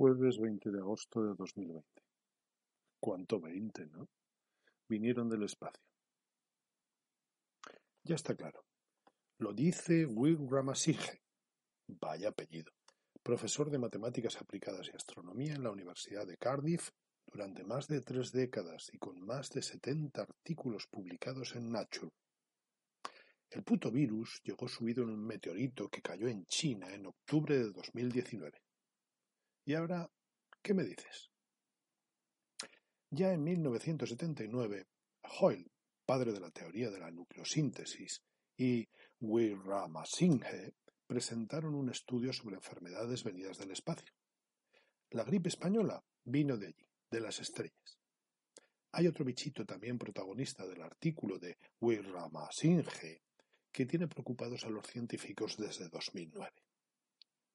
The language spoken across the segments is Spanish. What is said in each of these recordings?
Jueves 20 de agosto de 2020. ¿Cuánto 20, no? Vinieron del espacio. Ya está claro. Lo dice Will Ramasinghe. Vaya apellido. Profesor de matemáticas aplicadas y astronomía en la Universidad de Cardiff durante más de tres décadas y con más de 70 artículos publicados en Nature. El puto virus llegó subido en un meteorito que cayó en China en octubre de 2019. Y ahora, ¿qué me dices? Ya en 1979, Hoyle, padre de la teoría de la nucleosíntesis, y Wiramasinghe presentaron un estudio sobre enfermedades venidas del espacio. La gripe española vino de allí, de las estrellas. Hay otro bichito también protagonista del artículo de Wiramasinghe que tiene preocupados a los científicos desde 2009.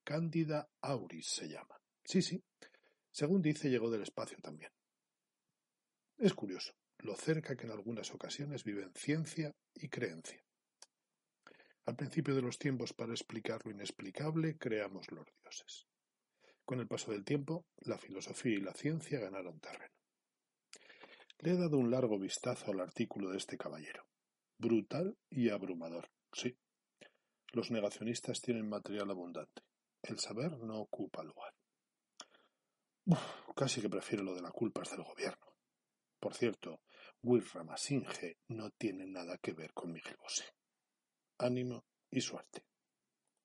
Cándida auris se llama. Sí, sí. Según dice, llegó del espacio también. Es curioso lo cerca que en algunas ocasiones viven ciencia y creencia. Al principio de los tiempos, para explicar lo inexplicable, creamos los dioses. Con el paso del tiempo, la filosofía y la ciencia ganaron terreno. Le he dado un largo vistazo al artículo de este caballero. Brutal y abrumador, sí. Los negacionistas tienen material abundante. El saber no ocupa lugar. Casi que prefiero lo de la culpa es del gobierno. Por cierto, Will Ramasinge no tiene nada que ver con Miguel Bosé. Ánimo y suerte.